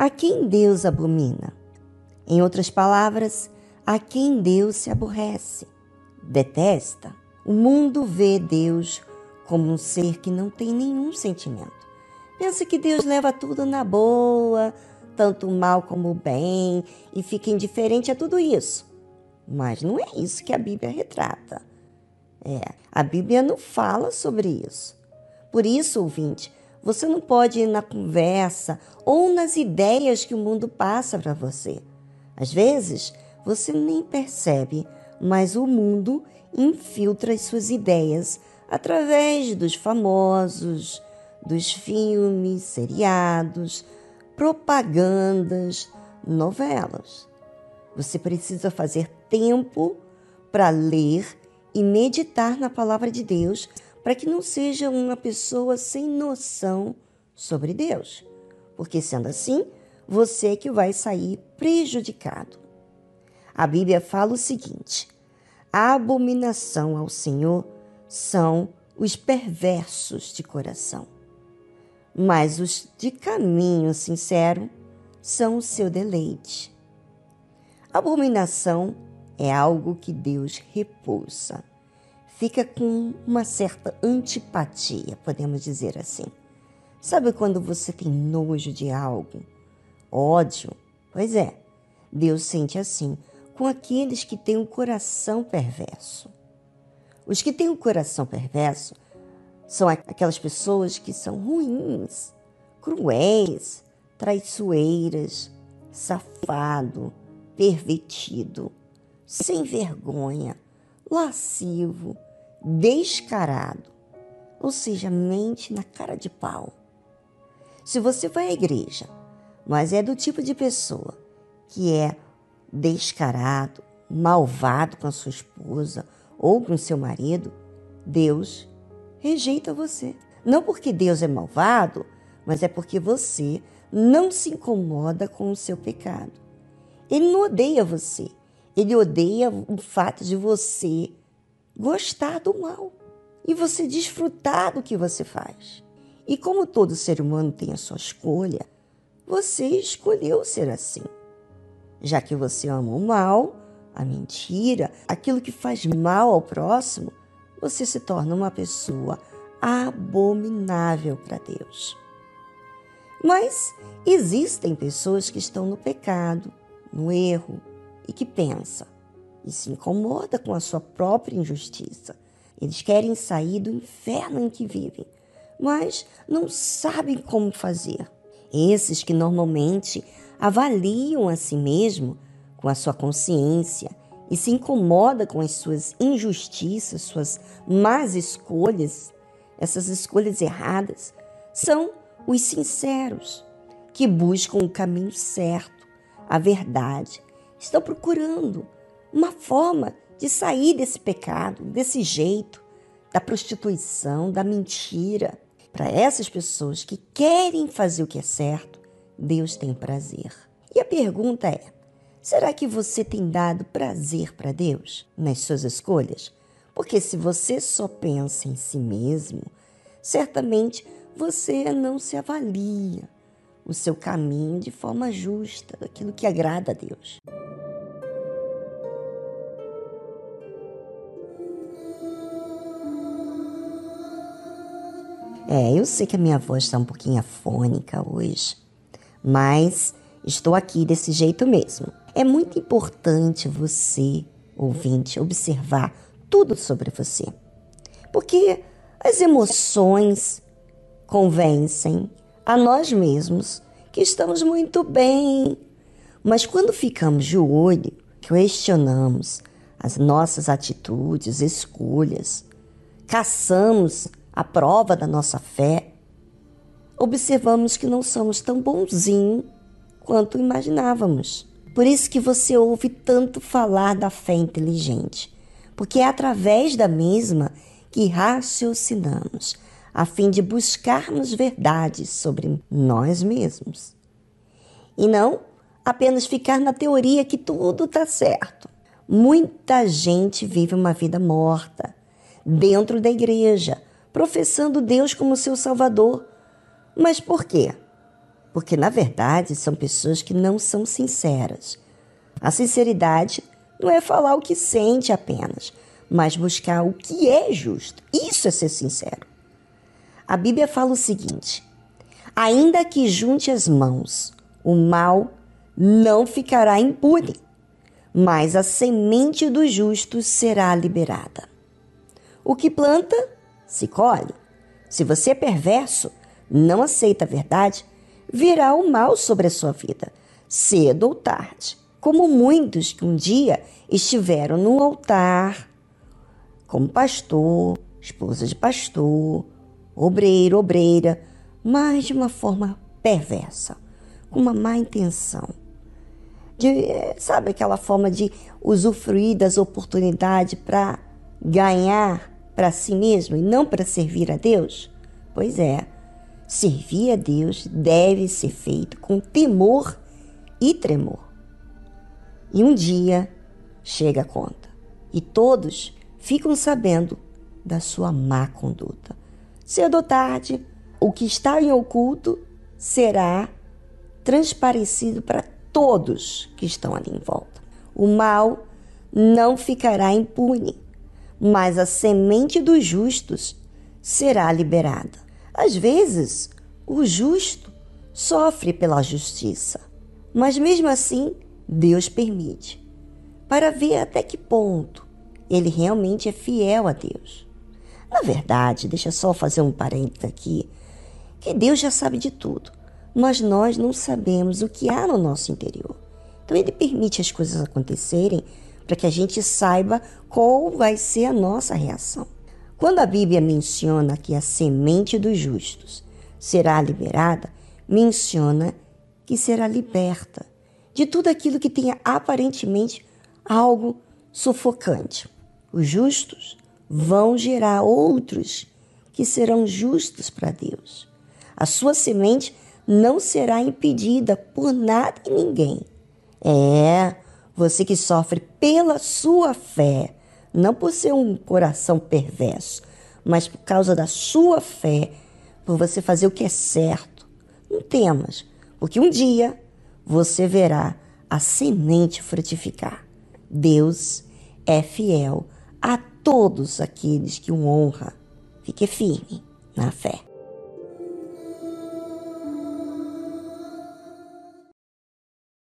a quem Deus abomina. Em outras palavras, a quem Deus se aborrece, detesta. O mundo vê Deus como um ser que não tem nenhum sentimento. Pensa que Deus leva tudo na boa, tanto o mal como o bem, e fica indiferente a tudo isso. Mas não é isso que a Bíblia retrata. É, a Bíblia não fala sobre isso. Por isso, ouvinte, você não pode ir na conversa ou nas ideias que o mundo passa para você. Às vezes, você nem percebe, mas o mundo infiltra as suas ideias através dos famosos, dos filmes, seriados, propagandas, novelas. Você precisa fazer tempo para ler e meditar na palavra de Deus para que não seja uma pessoa sem noção sobre Deus. Porque sendo assim, você é que vai sair prejudicado. A Bíblia fala o seguinte: a abominação ao Senhor são os perversos de coração, mas os de caminho sincero são o seu deleite. Abominação é algo que Deus repulsa. Fica com uma certa antipatia, podemos dizer assim. Sabe quando você tem nojo de algo? Ódio? Pois é, Deus sente assim com aqueles que têm um coração perverso. Os que têm um coração perverso são aquelas pessoas que são ruins, cruéis, traiçoeiras, safado, pervertido, sem vergonha, lascivo, descarado, ou seja, mente na cara de pau. Se você vai à igreja, mas é do tipo de pessoa que é descarado, malvado com a sua esposa ou com seu marido, Deus rejeita você. Não porque Deus é malvado, mas é porque você não se incomoda com o seu pecado. Ele não odeia você. Ele odeia o fato de você gostar do mal e você desfrutar do que você faz. E como todo ser humano tem a sua escolha, você escolheu ser assim já que você ama o mal, a mentira, aquilo que faz mal ao próximo, você se torna uma pessoa abominável para Deus. Mas existem pessoas que estão no pecado, no erro e que pensam e se incomoda com a sua própria injustiça. Eles querem sair do inferno em que vivem, mas não sabem como fazer. Esses que normalmente avaliam a si mesmo com a sua consciência e se incomoda com as suas injustiças, suas más escolhas, essas escolhas erradas, são os sinceros, que buscam o caminho certo, a verdade, estão procurando uma forma de sair desse pecado, desse jeito, da prostituição, da mentira. Para essas pessoas que querem fazer o que é certo, Deus tem prazer. E a pergunta é: será que você tem dado prazer para Deus nas suas escolhas? Porque se você só pensa em si mesmo, certamente você não se avalia o seu caminho de forma justa, aquilo que agrada a Deus. É, eu sei que a minha voz está um pouquinho afônica hoje, mas estou aqui desse jeito mesmo. É muito importante você, ouvinte, observar tudo sobre você. Porque as emoções convencem a nós mesmos que estamos muito bem. Mas quando ficamos de olho, questionamos as nossas atitudes, escolhas, caçamos a prova da nossa fé, observamos que não somos tão bonzinhos quanto imaginávamos. Por isso que você ouve tanto falar da fé inteligente, porque é através da mesma que raciocinamos, a fim de buscarmos verdades sobre nós mesmos. E não apenas ficar na teoria que tudo está certo. Muita gente vive uma vida morta dentro da igreja, professando Deus como seu Salvador, mas por quê? porque na verdade são pessoas que não são sinceras. A sinceridade não é falar o que sente apenas, mas buscar o que é justo. Isso é ser sincero. A Bíblia fala o seguinte: ainda que junte as mãos, o mal não ficará impune, mas a semente dos justos será liberada. O que planta, se colhe. Se você é perverso, não aceita a verdade, virá o mal sobre a sua vida, cedo ou tarde. Como muitos que um dia estiveram no altar, como pastor, esposa de pastor, obreiro, obreira, mas de uma forma perversa, com uma má intenção. De, sabe aquela forma de usufruir das oportunidades para ganhar para si mesmo e não para servir a Deus? Pois é, servir a Deus deve ser feito com temor e tremor. E um dia chega a conta e todos ficam sabendo da sua má conduta. Cedo ou tarde, o que está em oculto será transparecido para todos que estão ali em volta. O mal não ficará impune, mas a semente dos justos será liberada. Às vezes, o justo sofre pela justiça, mas mesmo assim, Deus permite, para ver até que ponto ele realmente é fiel a Deus. Na verdade, deixa só fazer um parênteses aqui, que Deus já sabe de tudo, mas nós não sabemos o que há no nosso interior. Então ele permite as coisas acontecerem para que a gente saiba qual vai ser a nossa reação. Quando a Bíblia menciona que a semente dos justos será liberada, menciona que será liberta de tudo aquilo que tenha aparentemente algo sufocante. Os justos vão gerar outros que serão justos para Deus. A sua semente não será impedida por nada e ninguém. É, você que sofre pela sua fé não por ser um coração perverso, mas por causa da sua fé, por você fazer o que é certo. Não temas, porque um dia você verá a semente frutificar. Deus é fiel a todos aqueles que o honram. Fique firme na fé.